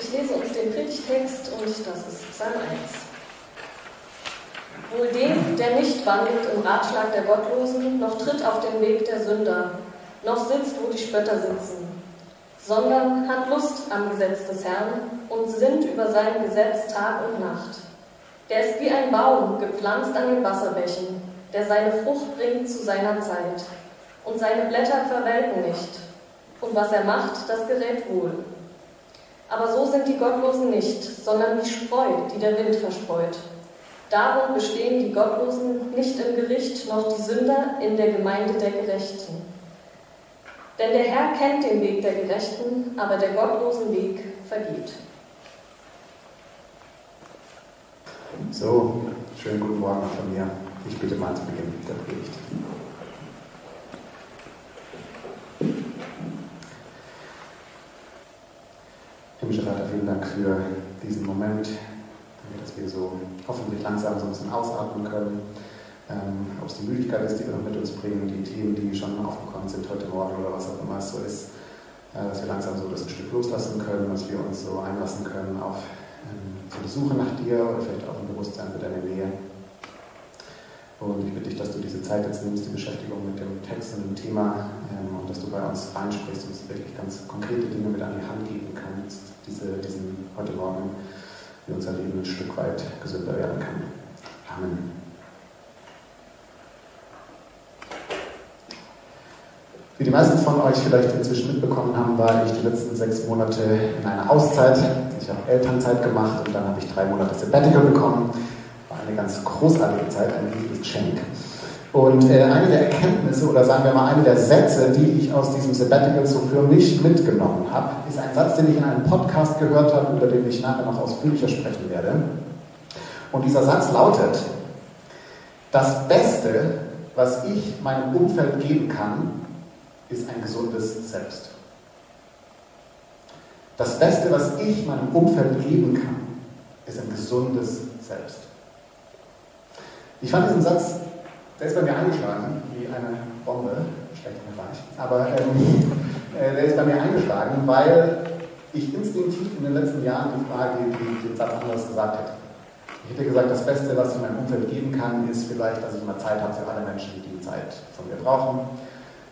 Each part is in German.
Ich lese uns den Predigtext und das ist Psalm 1. Wohl dem, der nicht wandelt im Ratschlag der Gottlosen, noch tritt auf den Weg der Sünder, noch sitzt, wo die Spötter sitzen, sondern hat Lust am Gesetz des Herrn und sinnt über sein Gesetz Tag und Nacht. Der ist wie ein Baum, gepflanzt an den Wasserbächen, der seine Frucht bringt zu seiner Zeit. Und seine Blätter verwelken nicht. Und was er macht, das gerät wohl. Aber so sind die Gottlosen nicht, sondern wie Spreu, die der Wind verstreut. Darum bestehen die Gottlosen nicht im Gericht, noch die Sünder in der Gemeinde der Gerechten. Denn der Herr kennt den Weg der Gerechten, aber der gottlosen Weg vergeht. So, schönen guten Morgen von mir. Ich bitte mal zu Beginn der Predigt. Himmlischer Vater, vielen Dank für diesen Moment, dass wir so hoffentlich langsam so ein bisschen ausatmen können. Ähm, ob es die Müdigkeit ist, die wir noch mit uns bringen, die Themen, die schon aufgekommen sind heute Morgen oder was auch immer es so ist, äh, dass wir langsam so das ein Stück loslassen können, dass wir uns so einlassen können auf ähm, so Suche nach dir oder vielleicht auch ein Bewusstsein für deine Nähe. Und ich bitte dich, dass du diese Zeit jetzt nimmst, die Beschäftigung mit dem Text und dem Thema, ähm, und dass du bei uns reinsprichst und uns wirklich ganz konkrete Dinge mit an die Hand geben kannst, diese, diesen heute Morgen, wie unser Leben ein Stück weit gesünder werden kann. Amen. Wie die meisten von euch vielleicht inzwischen mitbekommen haben, war ich die letzten sechs Monate in einer Auszeit. Ich habe Elternzeit gemacht und dann habe ich drei Monate Sabbatical bekommen eine ganz großartige Zeit, ein riesiges Geschenk. Und äh, eine der Erkenntnisse oder sagen wir mal eine der Sätze, die ich aus diesem Sabbatical so für mich mitgenommen habe, ist ein Satz, den ich in einem Podcast gehört habe, über den ich nachher noch ausführlicher sprechen werde. Und dieser Satz lautet, das Beste, was ich meinem Umfeld geben kann, ist ein gesundes Selbst. Das Beste, was ich meinem Umfeld geben kann, ist ein gesundes Selbst. Ich fand diesen Satz, der ist bei mir eingeschlagen wie eine Bombe, schlecht Vergleich, aber ähm, äh, der ist bei mir eingeschlagen, weil ich instinktiv in den letzten Jahren die Frage, die den Satz anders gesagt hätte. Ich hätte gesagt, das Beste, was ich meinem Umfeld geben kann, ist vielleicht, dass ich mal Zeit habe für alle Menschen, die Zeit von mir brauchen.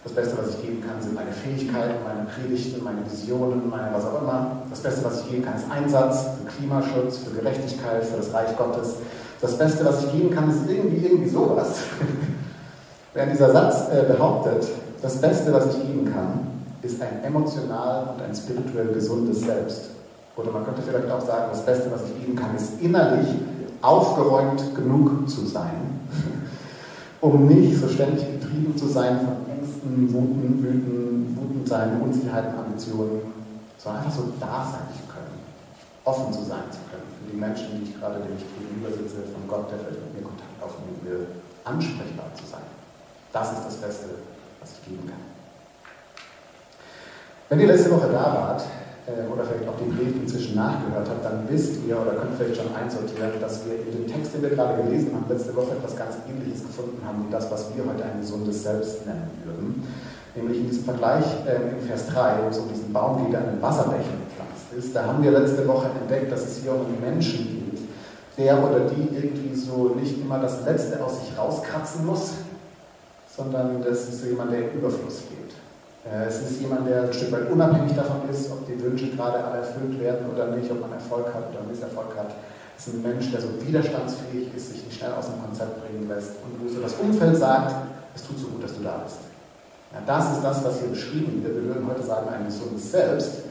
Das Beste, was ich geben kann, sind meine Fähigkeiten, meine Predigten, meine Visionen, meine was auch immer. Das Beste, was ich geben kann, ist Einsatz für Klimaschutz, für Gerechtigkeit, für das Reich Gottes das Beste, was ich geben kann, ist irgendwie, irgendwie sowas. Während dieser Satz äh, behauptet, das Beste, was ich geben kann, ist ein emotional und ein spirituell gesundes Selbst. Oder man könnte vielleicht auch sagen, das Beste, was ich geben kann, ist innerlich aufgeräumt genug zu sein, um nicht so ständig getrieben zu sein von Ängsten, Wuten, Wüten, Wutendsein, Unsicherheiten, Ambitionen, sondern einfach so da sein zu können, offen zu sein zu können für die Menschen, die ich gerade, denen ich gegenüber sitze, von Gott, der vielleicht mit mir Kontakt aufnehmen will, ansprechbar zu sein. Das ist das Beste, was ich geben kann. Wenn ihr letzte Woche da wart, äh, oder vielleicht auch die Predigt inzwischen nachgehört habt, dann wisst ihr oder könnt vielleicht schon einsortieren, dass wir in dem Text, den wir gerade gelesen haben, letzte Woche etwas ganz Ähnliches gefunden haben, wie das, was wir heute ein gesundes Selbst nennen würden. Nämlich in diesem Vergleich äh, im Vers 3, wo es um diesen Baum geht, an den Wasserbächen ist, da haben wir letzte Woche entdeckt, dass es hier um einen Menschen geht, der oder die irgendwie so nicht immer das Letzte aus sich rauskratzen muss, sondern das ist jemand, der in Überfluss geht. Äh, es ist jemand, der ein Stück weit unabhängig davon ist, ob die Wünsche gerade alle erfüllt werden oder nicht, ob man Erfolg hat oder Misserfolg hat. Es ist ein Mensch, der so widerstandsfähig ist, sich nicht schnell aus dem Konzept bringen lässt und wo so das Umfeld sagt, es tut so gut, dass du da bist. Ja, das ist das, was hier beschrieben wird. Wir würden heute sagen, ein gesundes Selbst.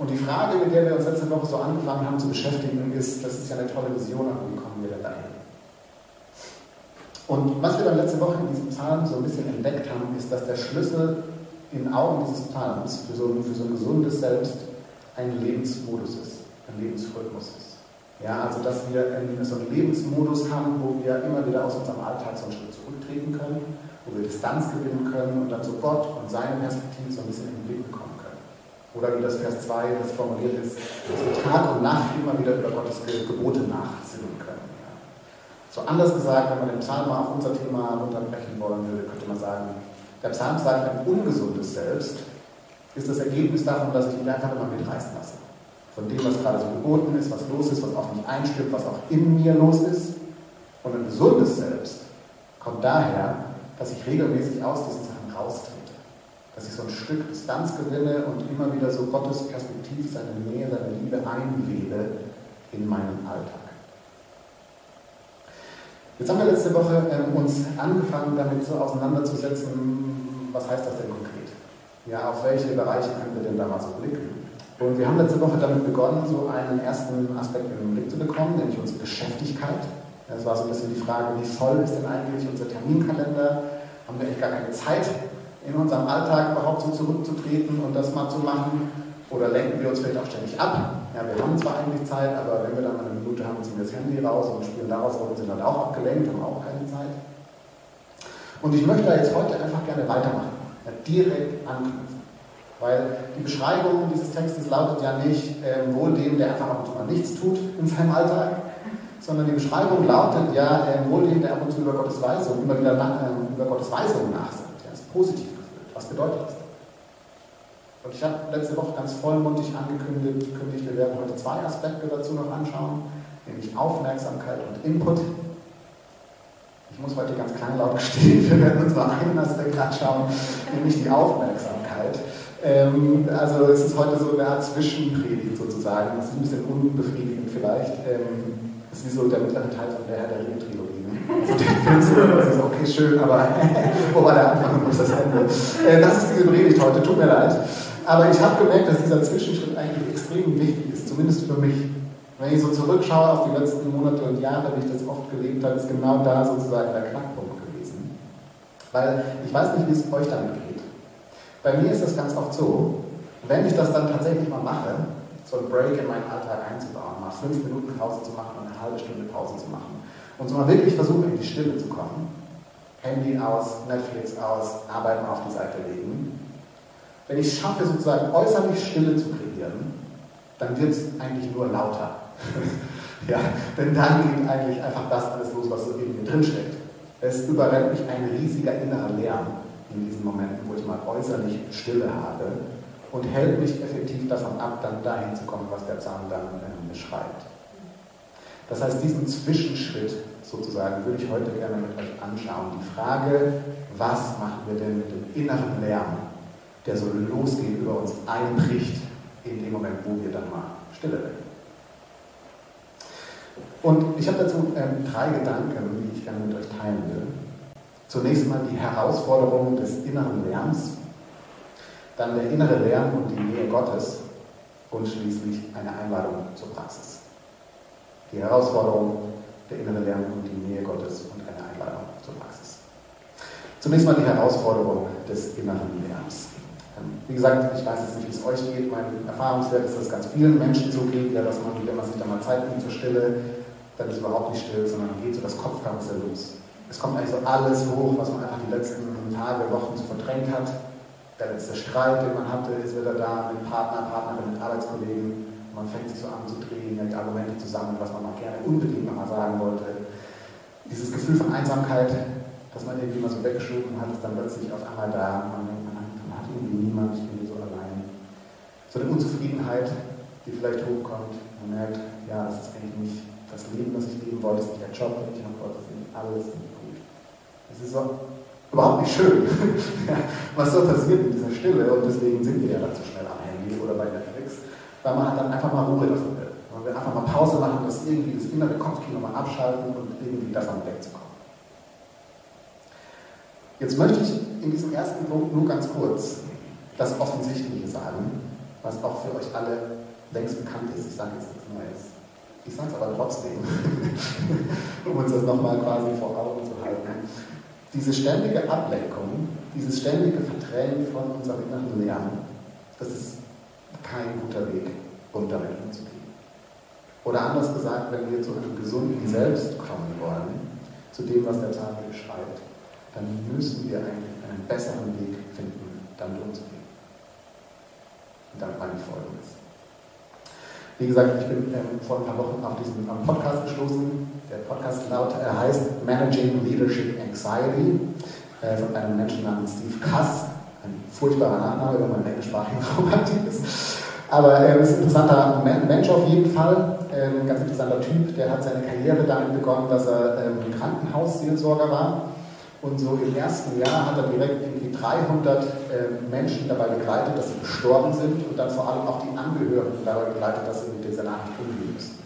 Und die Frage, mit der wir uns letzte Woche so angefangen haben zu beschäftigen, ist, das ist ja eine tolle Vision, aber wie kommen wir denn dahin? Und was wir dann letzte Woche in diesem Psalm so ein bisschen entdeckt haben, ist, dass der Schlüssel in Augen dieses Psalms für so, für so ein gesundes Selbst ein Lebensmodus ist, ein Lebensrhythmus ist. Ja, also dass wir so einen Lebensmodus haben, wo wir immer wieder aus unserem Alltag so einen Schritt zurücktreten können, wo wir Distanz gewinnen können und dann so Gott und seine Perspektive so ein bisschen in den Blick bekommen. Oder wie das Vers 2 das formuliert ist, dass wir Tag und Nacht immer wieder über Gottes Gebote nachsinnen können. So anders gesagt, wenn man den Psalm mal auf unser Thema unterbrechen wollen würde, könnte man sagen, der Psalm sagt, ein ungesundes Selbst ist das Ergebnis davon, dass ich mich einfach immer mitreißen lasse. von dem, was gerade so geboten ist, was los ist, was auch nicht einstimmt, was auch in mir los ist. Und ein gesundes Selbst kommt daher, dass ich regelmäßig aus diesen Sachen raustrete. Dass ich so ein Stück Distanz gewinne und immer wieder so Gottes Perspektive, seine Nähe, seine Liebe einwebe in meinen Alltag. Jetzt haben wir letzte Woche äh, uns angefangen, damit so auseinanderzusetzen, was heißt das denn konkret? Ja, auf welche Bereiche können wir denn da mal so blicken? Und wir haben letzte Woche damit begonnen, so einen ersten Aspekt in den Blick zu bekommen, nämlich unsere Geschäftigkeit. Es war so ein bisschen die Frage, wie voll ist denn eigentlich unser Terminkalender? Haben wir eigentlich gar keine Zeit, in unserem Alltag überhaupt so zurückzutreten und das mal zu machen? Oder lenken wir uns vielleicht auch ständig ab? Ja, wir haben zwar eigentlich Zeit, aber wenn wir dann mal eine Minute haben, ziehen wir das Handy raus und spielen darauf rum und sind dann auch abgelenkt, haben auch keine Zeit. Und ich möchte da jetzt heute einfach gerne weitermachen, ja, direkt anknüpfen. Weil die Beschreibung dieses Textes lautet ja nicht äh, wohl dem, der einfach ab und zu mal nichts tut in seinem Alltag, sondern die Beschreibung lautet ja äh, wohl dem, der ab und zu über Gottes Weisung, immer wieder nach, äh, über Gottes Weisung nachsinnt. Positiv gefühlt. Was bedeutet das? Und ich habe letzte Woche ganz vollmundig angekündigt, wir werden heute zwei Aspekte dazu noch anschauen, nämlich Aufmerksamkeit und Input. Ich muss heute ganz kleinlaut gestehen, wir werden uns mal einen Aspekt anschauen, nämlich die Aufmerksamkeit. Ähm, also es ist heute so eine Art Zwischenpredigt sozusagen. Das ist ein bisschen unbefriedigend vielleicht. Ähm, ist wie so der mittlere Teil von der Herr der Ringe-Trilogie. Ne? Also den du, das ist okay, schön, aber wo war der Anfang und wo ist das Ende? Äh, das ist diese Predigt heute, tut mir leid. Aber ich habe gemerkt, dass dieser Zwischenschritt eigentlich extrem wichtig ist, zumindest für mich. Wenn ich so zurückschaue auf die letzten Monate und Jahre, wie ich das oft gelebt habe, ist genau da sozusagen der Knackpunkt gewesen. Weil ich weiß nicht, wie es euch damit geht. Bei mir ist das ganz oft so, wenn ich das dann tatsächlich mal mache, so einen Break in meinen Alltag einzubauen, mal fünf Minuten Pause zu machen und eine halbe Stunde Pause zu machen und so mal wirklich versuche, in die Stille zu kommen, Handy aus, Netflix aus, Arbeiten auf die Seite legen, wenn ich es schaffe, sozusagen äußerlich Stille zu kreieren, dann wird es eigentlich nur lauter. ja, denn dann geht eigentlich einfach das alles los, was so in mir drinsteckt. Es überrennt mich ein riesiger innerer Lärm in diesen Momenten, wo ich mal äußerlich Stille habe und hält mich effektiv davon ab, dann dahin zu kommen, was der Psalm dann äh, beschreibt. Das heißt, diesen Zwischenschritt sozusagen würde ich heute gerne mit euch anschauen. Die Frage, was machen wir denn mit dem inneren Lärm, der so losgeht, über uns einbricht, in dem Moment, wo wir dann mal stille werden. Und ich habe dazu ähm, drei Gedanken, die ich gerne mit euch teilen will. Zunächst mal die Herausforderung des inneren Lärms, dann der innere Lärm und die Nähe Gottes und schließlich eine Einladung zur Praxis. Die Herausforderung, der innere Lärm und die Nähe Gottes und eine Einladung zur Praxis. Zunächst mal die Herausforderung des inneren Lärms. Ähm, wie gesagt, ich weiß jetzt nicht, wie es euch geht. Mein Erfahrungswert ist, dass es ganz vielen Menschen so geht, ja, dass man, wenn man sich da mal Zeit nimmt zur Stille, dann ist überhaupt nicht still, sondern geht so das Kopfkarussell los. Es kommt eigentlich so alles hoch, was man einfach die letzten Tage, Wochen so verdrängt hat. Der letzte Streit, den man hatte, ist wieder da mit Partner, Partnerin, mit Arbeitskollegen. Man fängt sich so an zu drehen, die Argumente zusammen, was man mal gerne unbedingt nochmal sagen wollte. Dieses Gefühl von Einsamkeit, das man irgendwie mal so weggeschoben hat, ist dann plötzlich auf einmal da. Man denkt, irgendwie niemand, ich bin so allein. So eine Unzufriedenheit, die vielleicht hochkommt. Man merkt, ja, das ist eigentlich nicht das Leben, das ich leben wollte, das ist nicht der Job, den ich habe wollte, ist nicht alles nicht gut. Das ist so überhaupt nicht schön, was so passiert in dieser Stille und deswegen sind wir ja dann so schnell am Handy oder bei Netflix, weil man dann einfach mal Ruhe davon will. Man will einfach mal Pause machen, das irgendwie das innere Kopfkino mal abschalten und irgendwie davon wegzukommen. Jetzt möchte ich in diesem ersten Punkt nur ganz kurz das Offensichtliche sagen, was auch für euch alle längst bekannt ist. Ich sage jetzt nichts Neues. Ich sage es aber trotzdem, um uns das nochmal quasi vor Augen zu halten. Diese ständige Ablenkung, dieses ständige Verdrängen von unserem inneren Lernen, das ist kein guter Weg, um damit umzugehen. Oder anders gesagt, wenn wir zu einem gesunden Selbst kommen wollen, zu dem, was der Psalm beschreibt, dann müssen wir eigentlich einen besseren Weg finden, damit umzugehen. Und dann meine folgendes. Wie gesagt, ich bin ähm, vor ein paar Wochen auf diesen Podcast gestoßen. Der Podcast laut, äh, heißt Managing Leadership Anxiety äh, von einem Menschen namens Steve Kass. Ein furchtbarer Nachname, wenn man im englischsprachigen Raum aktiv ist. Aber er ist ein interessanter Mensch auf jeden Fall, ein ganz interessanter Typ. Der hat seine Karriere damit begonnen, dass er ähm, Krankenhausseelsorger war. Und so im ersten Jahr hat er direkt irgendwie 300 äh, Menschen dabei begleitet, dass sie gestorben sind und dann vor allem auch die Angehörigen dabei begleitet, dass sie mit dieser Nachricht umgehen müssen.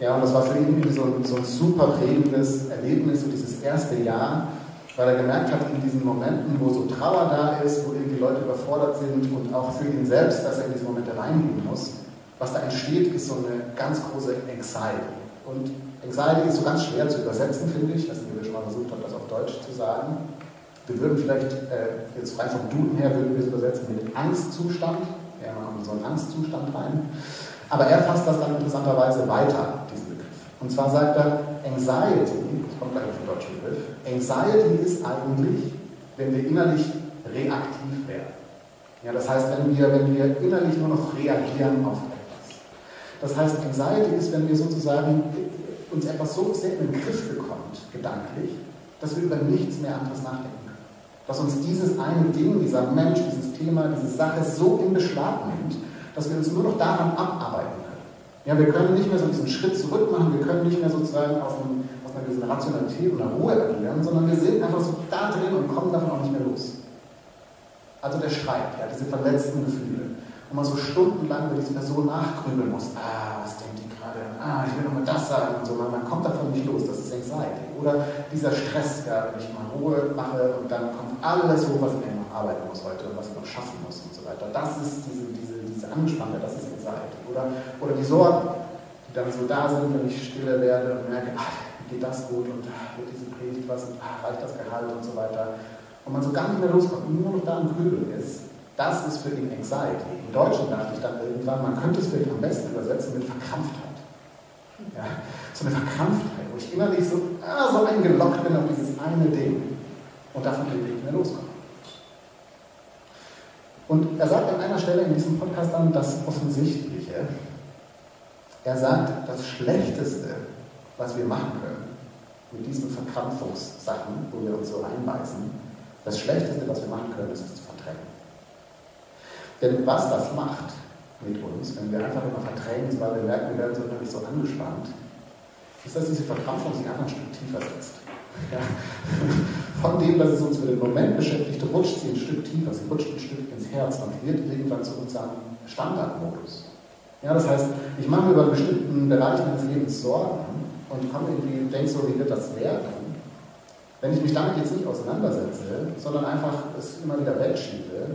Ja, und das war für ihn irgendwie so ein, so ein super prägendes Erlebnis, so dieses erste Jahr, weil er gemerkt hat, in diesen Momenten, wo so Trauer da ist, wo irgendwie Leute überfordert sind und auch für ihn selbst, dass er in diese Momente reingehen muss, was da entsteht, ist so eine ganz große Anxiety. Und Anxiety ist so ganz schwer zu übersetzen, finde ich. Ich weiß nicht, ob ihr schon mal versucht habt, das auf Deutsch zu sagen. Wir würden vielleicht, äh, jetzt rein vom Duden her, würden wir es übersetzen mit Angstzustand. Ja, man kommt so einen Angstzustand rein. Aber er fasst das dann interessanterweise weiter, diesen Begriff. Und zwar sagt er, Anxiety, das kommt gleich auf den deutschen Begriff, Anxiety ist eigentlich, wenn wir innerlich reaktiv werden. Ja, das heißt, wenn wir, wenn wir innerlich nur noch reagieren auf etwas. Das heißt, Anxiety ist, wenn wir sozusagen uns etwas so sehr in den Griff bekommt, gedanklich, dass wir über nichts mehr anderes nachdenken können. Dass uns dieses eine Ding, dieser Mensch, dieses Thema, diese Sache so in Beschlag nimmt, dass wir uns nur noch daran abarbeiten können. Ja, wir können nicht mehr so diesen Schritt zurück machen, wir können nicht mehr sozusagen aus, einem, aus einer gewissen Rationalität einer Ruhe agieren, sondern wir sind einfach so da drin und kommen davon auch nicht mehr los. Also der Streit, ja, diese verletzten Gefühle. Und man so stundenlang über diese Person nachgrübeln muss. Ah, was denkt die? Ah, ich will noch mal das sagen und so. Man, man kommt davon nicht los, das ist Anxiety. Oder dieser Stress, ja, wenn ich mal Ruhe mache und dann kommt alles hoch, was ich noch arbeiten muss heute und was ich noch schaffen muss und so weiter. Das ist diese, diese, diese Angespannte, das ist Anxiety. Oder, oder die Sorgen, die dann so da sind, wenn ich stille werde und merke, ach, geht das gut und ach, wird diese Predigt was und ach, reicht das Gehalt und so weiter und man so gar nicht mehr loskommt und nur noch da am Grübeln ist, das ist für ihn Anxiety. Im Deutschen dachte ich dann irgendwann, man könnte es vielleicht am besten übersetzen mit Verkrampftheit. Ja, so eine Verkrampftheit, wo ich innerlich so, ah, so eingeloggt bin auf dieses eine Ding und davon will ich nicht mehr loskommen. Und er sagt an einer Stelle in diesem Podcast dann das Offensichtliche. Er sagt, das Schlechteste, was wir machen können, mit diesen Verkrampfungssachen, wo wir uns so reinbeißen, das Schlechteste, was wir machen können, ist es zu verdrängen. Denn was das macht mit uns, wenn wir einfach immer verdrängen, weil wir merken, wir werden so innerlich so angespannt, ist, dass diese Verkrampfung sich einfach ein Stück tiefer setzt. Ja. Von dem, dass es uns für den Moment beschäftigt, rutscht sie ein Stück tiefer, sie rutscht ein Stück ins Herz und wird irgendwann zu unserem Standardmodus. Ja, das heißt, ich mache mir über einen bestimmten Bereich meines Lebens Sorgen und komme irgendwie denke so, wie wird das werden? Wenn ich mich damit jetzt nicht auseinandersetze, sondern einfach es immer wieder wegschiebe,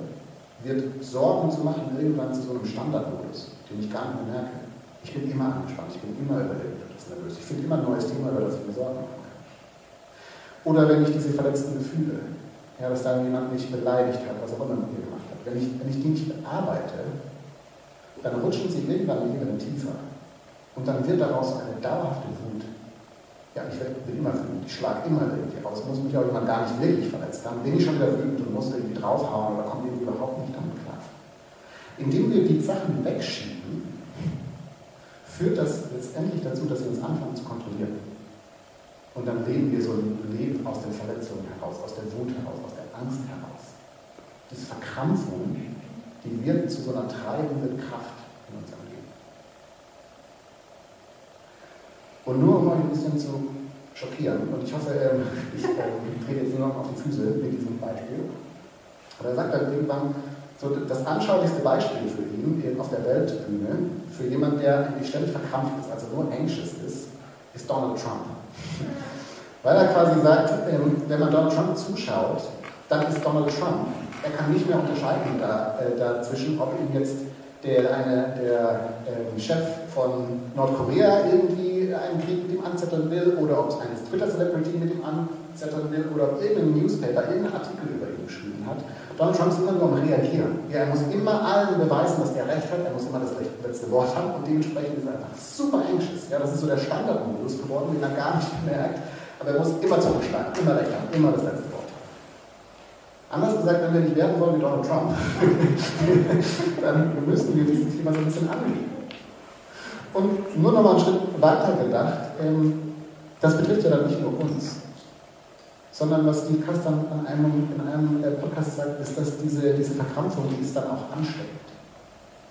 wird Sorgen zu machen irgendwann zu so einem Standardmodus, den ich gar nicht mehr merke. Ich bin immer angespannt, ich bin immer nervös, ich finde immer ein neues Thema, über das ich mir Sorgen machen kann. Oder wenn ich diese verletzten Gefühle, ja, dass da jemand mich beleidigt hat, was auch immer mit mir gemacht hat, wenn ich, wenn ich die nicht bearbeite, dann rutschen sie irgendwann in tiefer. Und dann wird daraus eine dauerhafte Wut ja, ich bin immer wütend, ich schlage immer irgendwie aus, muss mich auch jemand gar nicht wirklich verletzt haben, bin ich schon wieder wütend und muss irgendwie draufhauen oder komme irgendwie überhaupt nicht. Indem wir die Sachen wegschieben, führt das letztendlich dazu, dass wir uns anfangen zu kontrollieren. Und dann leben wir so ein Leben aus den Verletzungen heraus, aus der Wut heraus, aus der Angst heraus. Diese Verkrampfung, die wird zu so einer treibenden Kraft in unserem Und nur um euch ein bisschen zu schockieren, und ich hoffe, ähm, ich ähm, trete jetzt nur noch auf die Füße mit diesem Beispiel. Aber er sagt dann irgendwann, so das anschaulichste Beispiel für ihn auf der Weltbühne, für jemanden, der eigentlich ständig verkrampft ist, also nur anxious ist, ist Donald Trump. Weil er quasi sagt, ähm, wenn man Donald Trump zuschaut, dann ist Donald Trump. Er kann nicht mehr unterscheiden da, äh, dazwischen, ob ihm jetzt der, eine, der äh, Chef von Nordkorea irgendwie einen Krieg mit ihm anzetteln will oder ob es eine Twitter-Celebrity mit ihm anzetteln will oder irgendein Newspaper irgendeinen Artikel über ihn geschrieben hat. Donald Trump ist immer nur am Reagieren. Ja, er muss immer allen beweisen, dass er Recht hat, er muss immer das letzte Wort haben und dementsprechend ist er einfach super anxious. Ja, das ist so der Standardmodus geworden, den er gar nicht merkt, aber er muss immer zurückschlagen, immer Recht haben, immer das letzte Wort. Anders gesagt, wenn wir nicht werden wollen wie Donald Trump, dann müssen wir dieses Thema so ein bisschen angehen. Und nur noch mal einen Schritt weiter gedacht, ähm, das betrifft ja dann nicht nur uns, sondern was Steve Kastan in einem, in einem Podcast sagt, ist, dass diese, diese Verkrampfung, die ist dann auch ansteckend.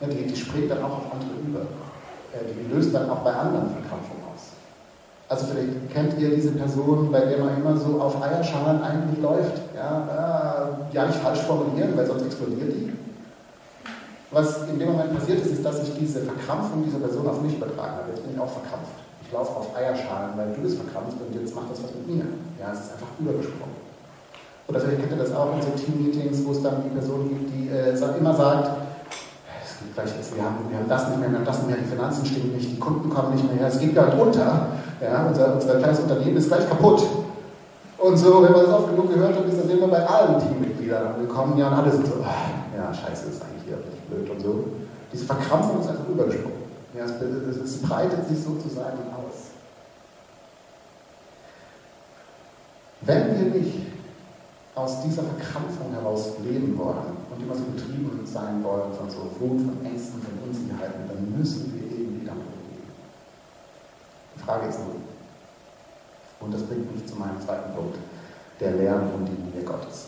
Ja, die, die spricht dann auch auf andere über. Äh, die löst dann auch bei anderen Verkrampfungen aus. Also vielleicht kennt ihr diese Person, bei der man immer so auf Eierschalen eigentlich läuft. Ja, äh, ja nicht falsch formulieren, weil sonst explodiert die. Was in dem Moment passiert ist, ist, dass ich diese Verkrampfung dieser Person auf mich übertragen habe. Jetzt bin ich auch verkrampft. Ich laufe auf Eierschalen, weil du bist verkrampft und jetzt macht das was mit mir. Ja, es ist einfach übergesprungen. Oder vielleicht kennt ihr das auch in so Team-Meetings, wo es dann die Person gibt, die äh, immer sagt, es geht gleich jetzt, wir haben, wir haben das nicht mehr, wir haben das nicht mehr, die Finanzen stimmen nicht, die Kunden kommen nicht mehr, es geht gerade unter, ja, unser, unser kleines Unternehmen ist gleich kaputt. Und so, wenn man das oft genug gehört hat, ist das immer bei allen Teammitgliedern angekommen, ja, und alle sind so, ah, ja, scheiße, ist eigentlich hier richtig blöd und so. Diese Verkrampfung ist einfach übergesprungen. Ja, es, breitet sich sozusagen aus. Wenn wir nicht aus dieser Verkrampfung heraus leben wollen und immer so getrieben sein wollen von so Wut, von Ängsten, von Unsicherheiten, dann müssen wir irgendwie damit umgehen. Die Frage ist nur, und das bringt mich zu meinem zweiten Punkt, der Lärm und die Liebe Gottes.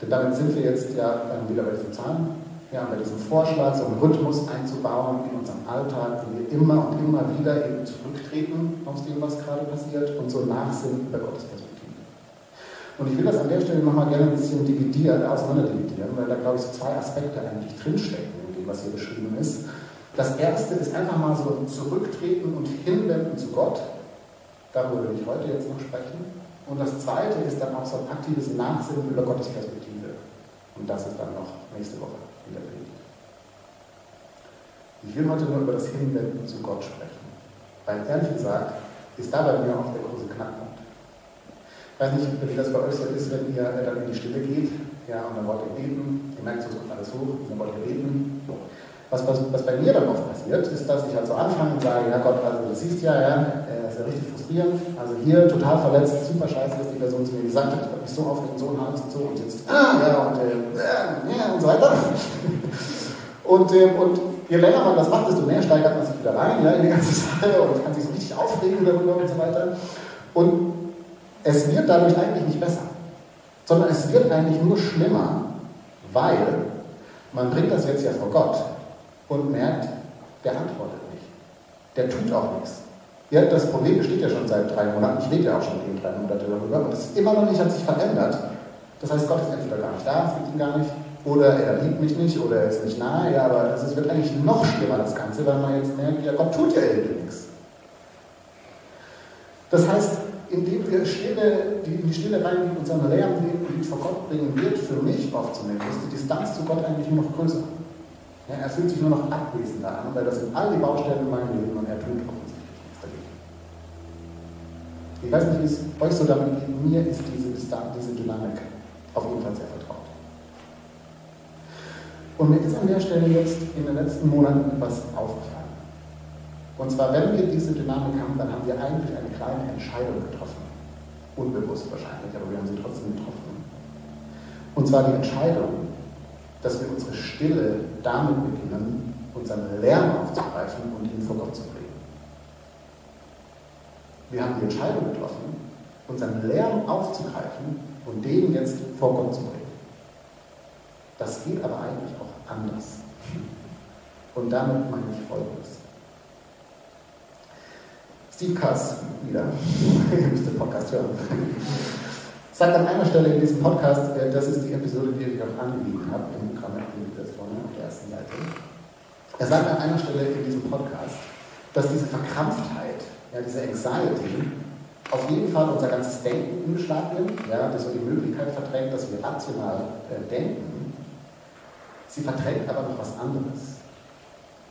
Denn damit sind wir jetzt ja wieder bei diesen Zahlen, ja, bei diesem Vorschlag, so einen Rhythmus einzubauen in unserem Alltag, wo wir immer und immer wieder eben zurücktreten aus dem, was gerade passiert und so nachsinnen über Gottes Perspektive. Und ich will das an der Stelle nochmal gerne ein bisschen dividieren, auseinanderdividieren, weil da, glaube ich, so zwei Aspekte eigentlich drinstecken in dem, was hier beschrieben ist. Das erste ist einfach mal so ein Zurücktreten und Hinwenden zu Gott. Darüber will ich heute jetzt noch sprechen. Und das zweite ist dann auch so ein aktives Nachsinnen über Gottes Perspektive. Und das ist dann noch nächste Woche wieder Predigt. Ich will heute nur über das Hinwenden zu Gott sprechen. Weil ehrlich gesagt ist da bei mir auch der große Knackpunkt. Ich weiß nicht, wie das bei euch so ist, wenn ihr dann in die Stille geht, ja, und dann wollt ihr beten, ihr merkt, so kommt alles hoch, und dann wollt ihr beten. Was, was, was bei mir dann oft passiert, ist, dass ich halt so anfange und sage, ja Gott, also du siehst ja, ja, das ist ja richtig frustrierend, also hier total verletzt, super scheiße, was die Person zu mir gesagt hat, ich habe mich so aufgeregt, so Hals und so, und jetzt, ah, ja, und, äh, ja, und so weiter. und, äh, und je länger man das macht, desto mehr steigert man sich wieder rein, ja, in die ganze Sache und kann sich so richtig aufregen darüber und so weiter. Und es wird dadurch eigentlich nicht besser, sondern es wird eigentlich nur schlimmer, weil man bringt das jetzt ja vor Gott und merkt, der antwortet nicht. Der tut auch nichts. Ja, das Problem besteht ja schon seit drei Monaten. Ich rede ja auch schon eben drei Monate darüber und es immer noch nicht hat sich verändert. Das heißt, Gott ist entweder gar nicht da, es gibt ihn gar nicht, oder er liebt mich nicht, oder er ist nicht nahe. Ja, aber es wird eigentlich noch schlimmer, das Ganze, weil man jetzt merkt, ja, Gott tut ja irgendwie nichts. Das heißt, indem wir Stille, die, in die Stille reingehen und seine Lärm leben vor Gott bringen, wird für mich oft zumindest die Distanz zu Gott eigentlich nur noch größer. Ja, er fühlt sich nur noch abwesender an, weil das sind all die Baustellen in meinem Leben und er tut offensichtlich nichts dagegen. Ich weiß nicht, wie es euch so damit geht. Mir ist diese diese Dynamik auf jeden Fall sehr vertraut. Und mir ist an der Stelle jetzt in den letzten Monaten etwas aufgefallen. Und zwar, wenn wir diese Dynamik haben, dann haben wir eigentlich eine kleine Entscheidung getroffen. Unbewusst wahrscheinlich, aber wir haben sie trotzdem getroffen. Und zwar die Entscheidung, dass wir unsere Stille damit beginnen, unseren Lärm aufzugreifen und ihn vor Gott zu bringen. Wir haben die Entscheidung getroffen, unseren Lärm aufzugreifen und den jetzt vor Gott zu bringen. Das geht aber eigentlich auch anders. Und damit meine ich Folgendes. Steve Kass wieder, ihr müsst den Podcast hören, sagt an einer Stelle in diesem Podcast, äh, das ist die Episode, die ich auch angegeben habe, im Programm, das vorne auf der ersten Seite. Er sagt an einer Stelle in diesem Podcast, dass diese Verkrampftheit, ja, diese Anxiety, auf jeden Fall unser ganzes Denken in Beschlag nimmt, ja, das so die Möglichkeit verdrängt, dass wir rational äh, denken. Sie verdrängt aber noch was anderes.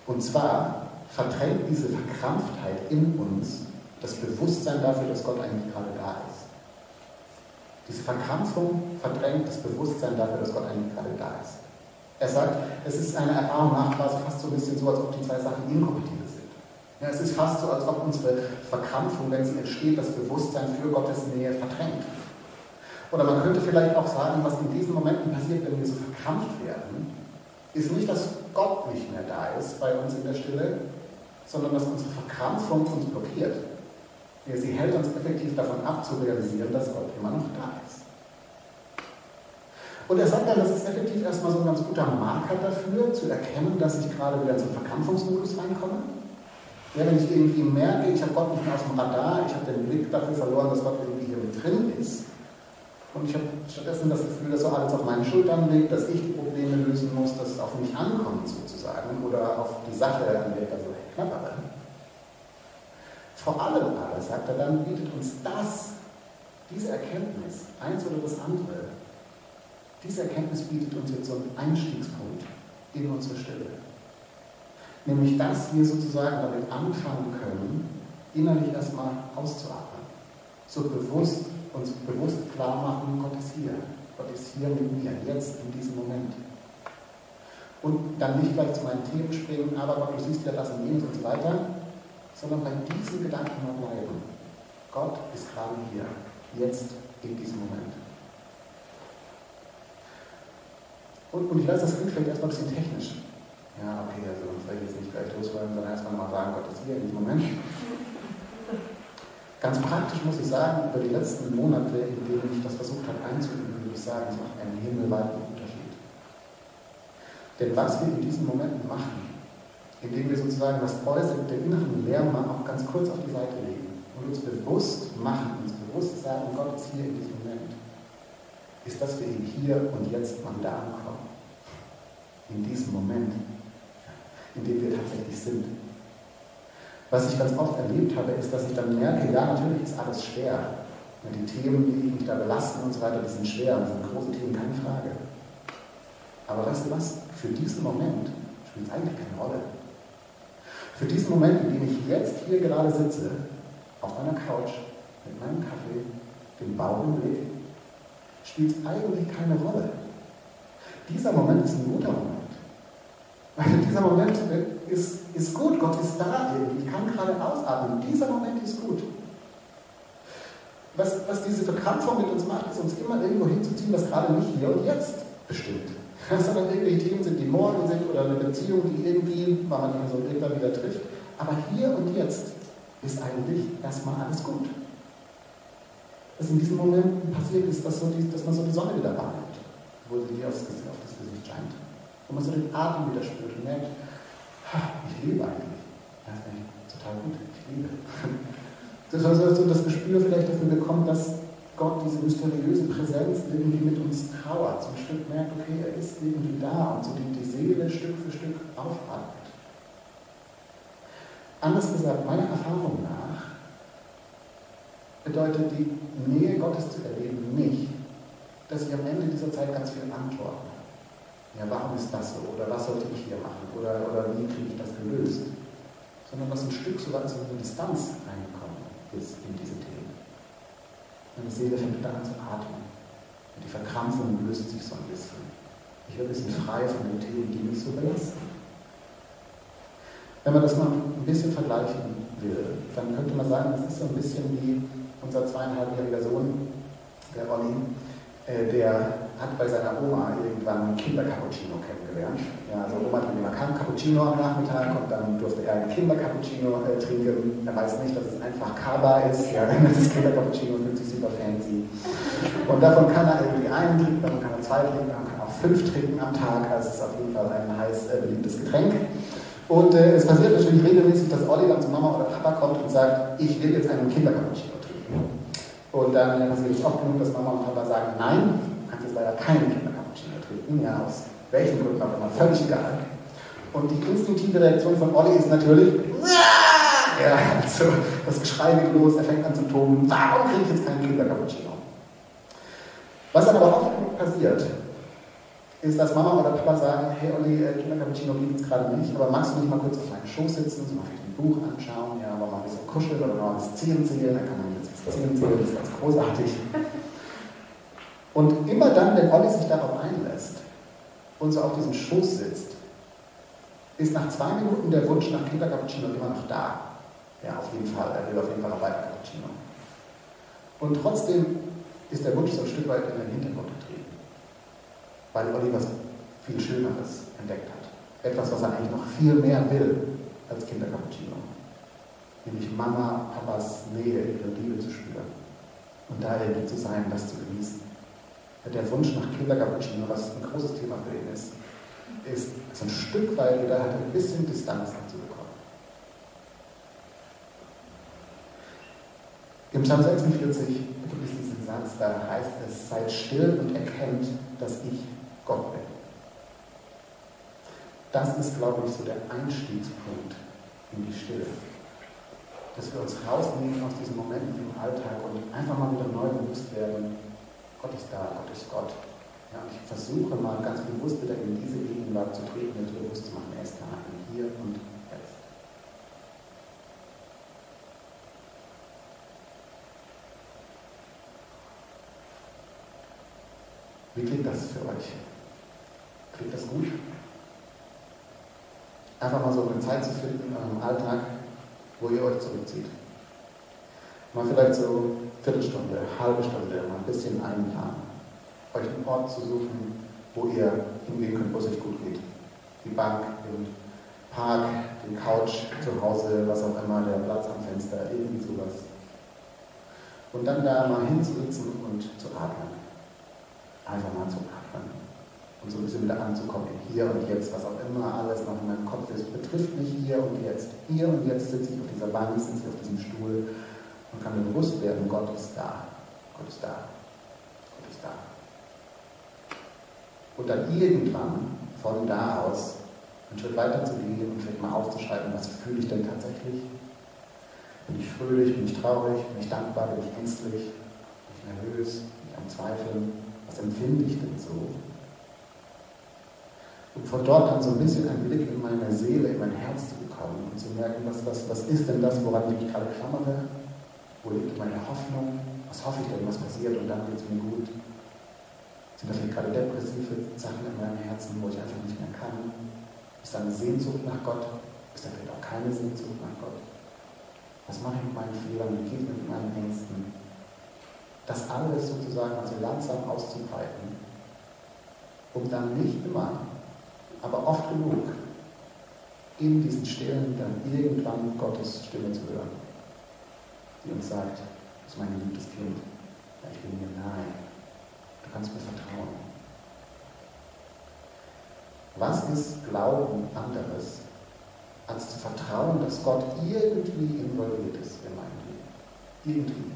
Und zwar verdrängt diese Verkrampftheit in uns das Bewusstsein dafür, dass Gott eigentlich gerade da ist. Diese Verkrampfung verdrängt das Bewusstsein dafür, dass Gott eigentlich gerade da ist. Er sagt, es ist eine Erfahrung nach quasi fast so ein bisschen so, als ob die zwei Sachen inkompatibel sind. Ja, es ist fast so, als ob unsere Verkrampfung, wenn sie entsteht, das Bewusstsein für Gottes Nähe verdrängt. Oder man könnte vielleicht auch sagen, was in diesen Momenten passiert, wenn wir so verkrampft werden, ist nicht, dass Gott nicht mehr da ist bei uns in der Stille, sondern dass unsere Verkrampfung uns blockiert. Sie hält uns effektiv davon ab, zu realisieren, dass Gott immer noch da ist. Und er sagt dann, das ist effektiv erstmal so ein ganz guter Marker dafür, zu erkennen, dass ich gerade wieder zum Verkrampfungsmodus reinkomme. Ja, wenn ich irgendwie merke, ich habe Gott nicht mehr auf dem Radar, ich habe den Blick dafür verloren, dass Gott irgendwie hier mit drin ist. Und ich habe stattdessen das Gefühl, dass so alles auf meinen Schultern liegt, dass ich die Probleme lösen muss, dass es auf mich ankommt sozusagen oder auf die Sache, an der ich da so knappere. Vor allem aber, sagt er dann, bietet uns das, diese Erkenntnis, eins oder das andere, diese Erkenntnis bietet uns jetzt so einen Einstiegspunkt in unsere Stille. Nämlich, dass wir sozusagen damit anfangen können, innerlich erstmal auszuatmen. So bewusst, uns bewusst klar machen, Gott ist hier. Gott ist hier mit mir, jetzt, in diesem Moment. Und dann nicht gleich zu meinen Themen springen, aber Gott, du siehst ja das und jenes und so weiter, sondern bei diesem Gedanken mal bleiben. Gott ist gerade hier, jetzt, in diesem Moment. Und, und ich weiß, das klingt vielleicht erstmal ein bisschen technisch. Ja, okay, also vielleicht jetzt nicht gleich loswollen, sondern erstmal mal sagen, Gott ist hier in diesem Moment. Ganz praktisch muss ich sagen, über die letzten Monate, in denen ich das versucht habe einzuüben, würde ich sagen, es macht einen himmelweiten Unterschied. Denn was wir in diesen Momenten machen, indem wir sozusagen das Äußere, den inneren Lärm mal auch ganz kurz auf die Seite legen und uns bewusst machen, uns bewusst sagen, Gott ist hier in diesem Moment, ist, dass wir hier und jetzt mal wieder ankommen. In diesem Moment, in dem wir tatsächlich sind. Was ich ganz oft erlebt habe, ist, dass ich dann merke, ja, natürlich ist alles schwer. Die Themen, die mich da belasten und so weiter, die sind schwer, das sind große Themen, keine Frage. Aber weißt du was? Für diesen Moment spielt es eigentlich keine Rolle. Für diesen Moment, in dem ich jetzt hier gerade sitze, auf meiner Couch, mit meinem Kaffee, dem Bauch im Blick, spielt es eigentlich keine Rolle. Dieser Moment ist ein guter Moment. Weil dieser Moment ist, ist gut, Gott ist da irgendwie, ich kann gerade ausatmen. Dieser Moment ist gut. Was, was diese Verkrampfung mit uns macht, ist uns immer irgendwo hinzuziehen, was gerade nicht hier und jetzt bestimmt. Sondern irgendwelche Themen sind, die morgen sind oder eine Beziehung, die irgendwie, weil man so irgendwann wieder trifft. Aber hier und jetzt ist eigentlich erstmal alles gut was in diesen Momenten passiert ist, dass, so die, dass man so die Sonne wieder wahrnimmt, wo sie dir aufs Gesicht, auf das Gesicht scheint. Wo man so den Atem wieder spürt und merkt, ich lebe eigentlich. Das ist eigentlich total gut, ich lebe. Dass du das Gespür vielleicht dafür bekommt, dass Gott diese mysteriöse Präsenz irgendwie mit uns trauert, so ein Stück merkt, okay, er ist irgendwie da und so die, die Seele Stück für Stück aufatmet. Anders gesagt, meiner Erfahrung nach bedeutet die Nähe Gottes zu erleben nicht, dass ich am Ende dieser Zeit ganz viel antworten. Ja, warum ist das so? Oder was sollte ich hier machen? Oder, oder wie kriege ich das gelöst? Sondern dass ein Stück so weit so eine Distanz reingekommen ist in diese Themen. Meine Seele fängt an zu atmen. Und die Verkrampfung löst sich so ein bisschen. Ich werde ein bisschen frei von den Themen, die mich so belasten. Wenn man das mal ein bisschen vergleichen will, dann könnte man sagen, das ist so ein bisschen wie unser zweieinhalbjähriger Sohn, der Olli, der hat bei seiner Oma irgendwann Kindercappuccino kennengelernt. Ja, also Oma trinkt immer Cappuccino am Nachmittag und dann durfte er einen Kindercappuccino äh, trinken. Er weiß nicht, dass es einfach Kaba ist. Ja, das Kindercappuccino fühlt sich super fancy. Und davon kann er irgendwie einen trinken, davon kann er zwei trinken, davon kann er auch fünf trinken am Tag. Also es ist auf jeden Fall ein heiß äh, beliebtes Getränk. Und äh, es passiert natürlich regelmäßig, dass Olli dann zu Mama oder Papa kommt und sagt, ich will jetzt einen Kindercappuccino und dann passiert es oft genug, dass Mama und Papa sagen, nein, du kannst jetzt leider keine Kindercappuccino trinken, ja, aus welchen Gründen auch immer, völlig egal. Und die instinktive Reaktion von Olli ist natürlich, ja, also das Geschrei geht los, er fängt an zu toben, warum kriege ich jetzt keinen Kindercappuccino? Was aber oft genug passiert, ist, dass Mama oder Papa sagen, hey Olli, äh, Kindercappuccino gibt es gerade nicht, aber magst du nicht mal kurz auf meinen Schoß sitzen, so mal vielleicht ein Buch anschauen, ja, aber mal ein bisschen kuscheln oder mal das Zählen zählen, dann kann man zählen, das ist ganz großartig. Und immer dann, wenn Olli sich darauf einlässt und so auf diesem Schoß sitzt, ist nach zwei Minuten der Wunsch nach Kindercappuccino immer noch da. Ja, auf jeden Fall, er will auf jeden Fall noch weiter Cappuccino. Und trotzdem ist der Wunsch so ein Stück weit in den Hintergrund getreten, weil Olli was viel Schöneres entdeckt hat. Etwas, was er eigentlich noch viel mehr will als Kindercappuccino nämlich Mama, Papas Nähe, ihre Liebe zu spüren und da irgendwie zu sein, das zu genießen. der Wunsch nach Kindergartenschule, was ein großes Thema für ihn ist, ist so ein Stück weit wieder halt ein bisschen Distanz dazu bekommen. Im Psalm 46 gibt es diesen Satz, da heißt es, seid still und erkennt, dass ich Gott bin. Das ist, glaube ich, so der Einstiegspunkt in die Stille. Dass wir uns rausnehmen aus diesen Momenten im Alltag und einfach mal wieder neu bewusst werden, Gott ist da, Gott ist Gott. Ja, ich versuche mal ganz bewusst wieder in diese Gegenwart zu treten und bewusst zu machen, er ist da, hier und jetzt. Wie klingt das für euch? Klingt das gut? Einfach mal so eine Zeit zu finden in eurem Alltag, wo ihr euch zurückzieht. Mal vielleicht so Viertelstunde, halbe Stunde, mal ein bisschen einplanen euch einen Ort zu suchen, wo ihr hingehen könnt, wo es euch gut geht. Die Bank, den Park, die Couch zu Hause, was auch immer, der Platz am Fenster, irgendwie sowas. Und dann da mal hinzusitzen und zu atmen. Einfach mal zu atmen. Und so ein bisschen wieder anzukommen, hier und jetzt, was auch immer alles noch in meinem Kopf ist, betrifft mich hier und jetzt. Hier und jetzt sitze ich auf dieser Bank, sitze ich auf diesem Stuhl und kann mir bewusst werden, Gott ist da. Gott ist da. Gott ist da. Und dann irgendwann von da aus einen Schritt weiter zu gehen und vielleicht mal aufzuschreiben, was fühle ich denn tatsächlich? Bin ich fröhlich, bin ich traurig, bin ich dankbar, bin ich ängstlich, bin ich nervös, bin ich am Zweifeln? Was empfinde ich denn so? Von dort an so ein bisschen einen Blick in meine Seele, in mein Herz zu bekommen und zu merken, was, was, was ist denn das, woran ich mich gerade klammere? Wo liegt meine Hoffnung? Was hoffe ich denn, was passiert und dann geht es mir gut? Sind das vielleicht gerade depressive Sachen in meinem Herzen, wo ich einfach nicht mehr kann? Ist da eine Sehnsucht nach Gott? Ist da vielleicht auch keine Sehnsucht nach Gott? Was mache ich mit meinen Fehlern? Wie geht es mit meinen Ängsten? Das alles sozusagen also langsam auszubreiten, um dann nicht immer, aber oft genug, in diesen Stillen dann irgendwann Gottes Stimme zu hören, die uns sagt, das ist mein geliebtes Kind, ich bin mir nahe. Du kannst mir vertrauen. Was ist Glauben anderes, als zu vertrauen, dass Gott irgendwie involviert ist in meinem Leben? Irgendwie.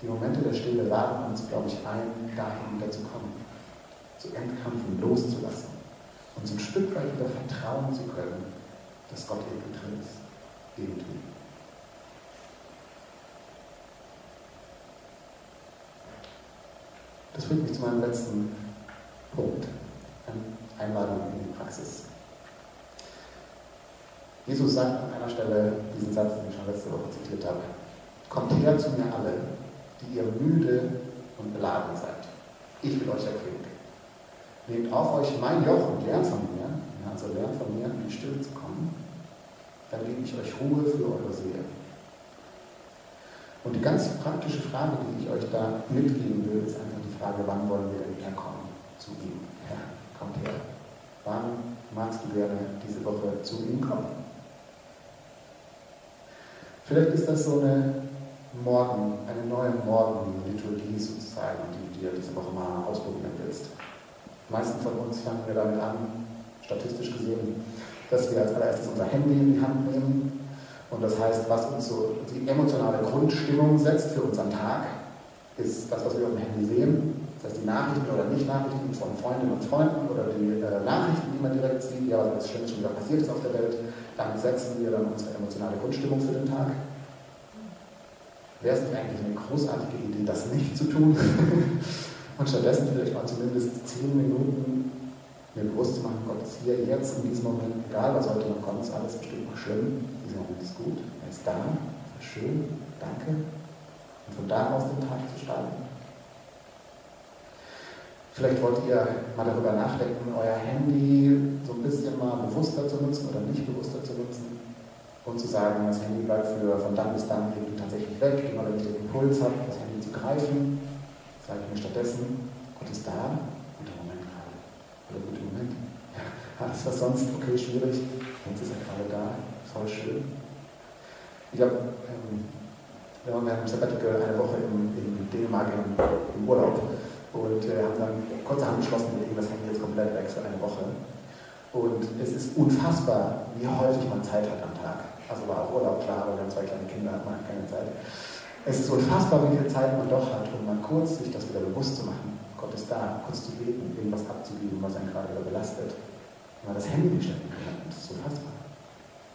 Die Momente der Stille laden uns, glaube ich, ein, dahin wieder zu kommen, zu entkrampfen, loszulassen und so ein Stück weit wieder vertrauen zu können, dass Gott irgendwie drin ist. Irgendwie. Das bringt mich zu meinem letzten Punkt. Einladung in die Praxis. Jesus sagt an einer Stelle diesen Satz, den ich schon letzte Woche zitiert habe. Kommt her zu mir alle, die ihr müde und beladen seid. Ich will euch erquicken. Nehmt auf euch mein Joch und lernt von mir, also lernt von mir, in die Stille zu kommen. Dann gebe ich euch Ruhe für eure Seele. Und die ganz praktische Frage, die ich euch da mitgeben will, ist einfach die Frage, wann wollen wir denn herkommen zu ihm? Herr, kommt her. Wann magst du gerne diese Woche zu ihm kommen? Vielleicht ist das so eine Morgen, eine neue Morgenliturgie sozusagen, die du dir diese Woche mal ausprobieren willst. Meisten von uns fangen wir damit an, statistisch gesehen, dass wir als allererstes unser Handy in die Hand nehmen und das heißt, was uns so die emotionale Grundstimmung setzt für unseren Tag, ist das, was wir auf dem Handy sehen. Das heißt, die Nachrichten oder Nicht-Nachrichten von Freundinnen und Freunden oder die äh, Nachrichten, die man direkt sieht, ja, was Schönes schon wieder passiert ist auf der Welt. Damit setzen wir dann unsere emotionale Grundstimmung für den Tag. Wäre es nicht eigentlich eine großartige Idee, das nicht zu tun? und stattdessen vielleicht mal zumindest zehn Minuten mir bewusst zu machen, Gott ist hier, jetzt, in diesem Moment, egal was heute noch kommt, ist alles bestimmt noch schlimm. Dieser Moment ist gut, er ist da, ist schön, danke. Und von da aus den Tag zu starten. Vielleicht wollt ihr mal darüber nachdenken, euer Handy so ein bisschen mal bewusster zu nutzen oder nicht bewusster zu nutzen und zu sagen, das Handy bleibt für von dann bis dann irgendwie tatsächlich weg. Immer wenn ich den Impuls habe, das Handy zu greifen, sage ich mir stattdessen, Gott ist da, oder gut im Moment. Ja, alles was sonst okay schwierig, jetzt ist er gerade da, voll schön. Ich habe ähm, Wir im Sabbatical eine Woche in, in Dänemark im, im Urlaub und äh, haben dann kurzerhand beschlossen, wir legen das Handy jetzt komplett weg für eine Woche. Und es ist unfassbar, wie häufig man Zeit hat am Tag. Also war auch Urlaub, klar, aber wir haben zwei kleine Kinder, hat man keine Zeit. Es ist unfassbar, wie viel Zeit man doch hat, um mal kurz sich das wieder bewusst zu machen. Gott ist da, kurz zu beten, irgendwas abzugeben, was einen gerade wieder belastet. Wenn man das Handy nicht stecken kann, das ist unfassbar.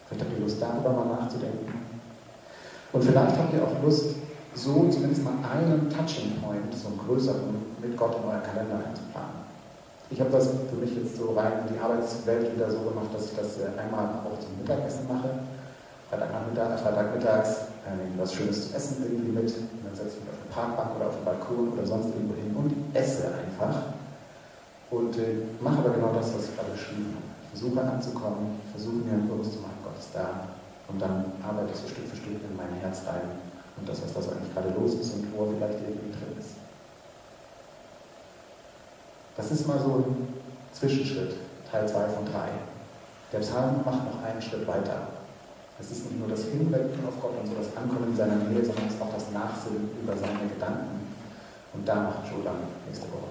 Vielleicht habt ihr Lust, darüber mal nachzudenken. Und vielleicht habt ihr auch Lust, so zumindest mal einen Touching Point, so einen größeren, mit Gott in euren Kalender einzuplanen. Ich habe das für mich jetzt so rein in die Arbeitswelt wieder so gemacht, dass ich das äh, einmal auch zum Mittagessen mache. Freitagnachmittag, Freitagmittags äh, nehme was Schönes zu essen irgendwie mit. Und dann setze ich mich auf eine Parkbank oder auf den Balkon oder sonst irgendwo hin und esse einfach. Und äh, mache aber genau das, was ich gerade beschrieben habe. Versuche anzukommen, versuche mir bewusst zu machen, Gott ist da, und dann arbeite ich so Stück für Stück in mein Herz rein und das, was da eigentlich gerade los ist und wo er vielleicht irgendwie drin ist. Das ist mal so ein Zwischenschritt, Teil 2 von 3. Der Psalm macht noch einen Schritt weiter. Es ist nicht nur das Hinwenden auf Gott und so das Ankommen in seiner Nähe, sondern es ist auch das Nachsinnen über seine Gedanken. Und da macht Joe dann nächste Woche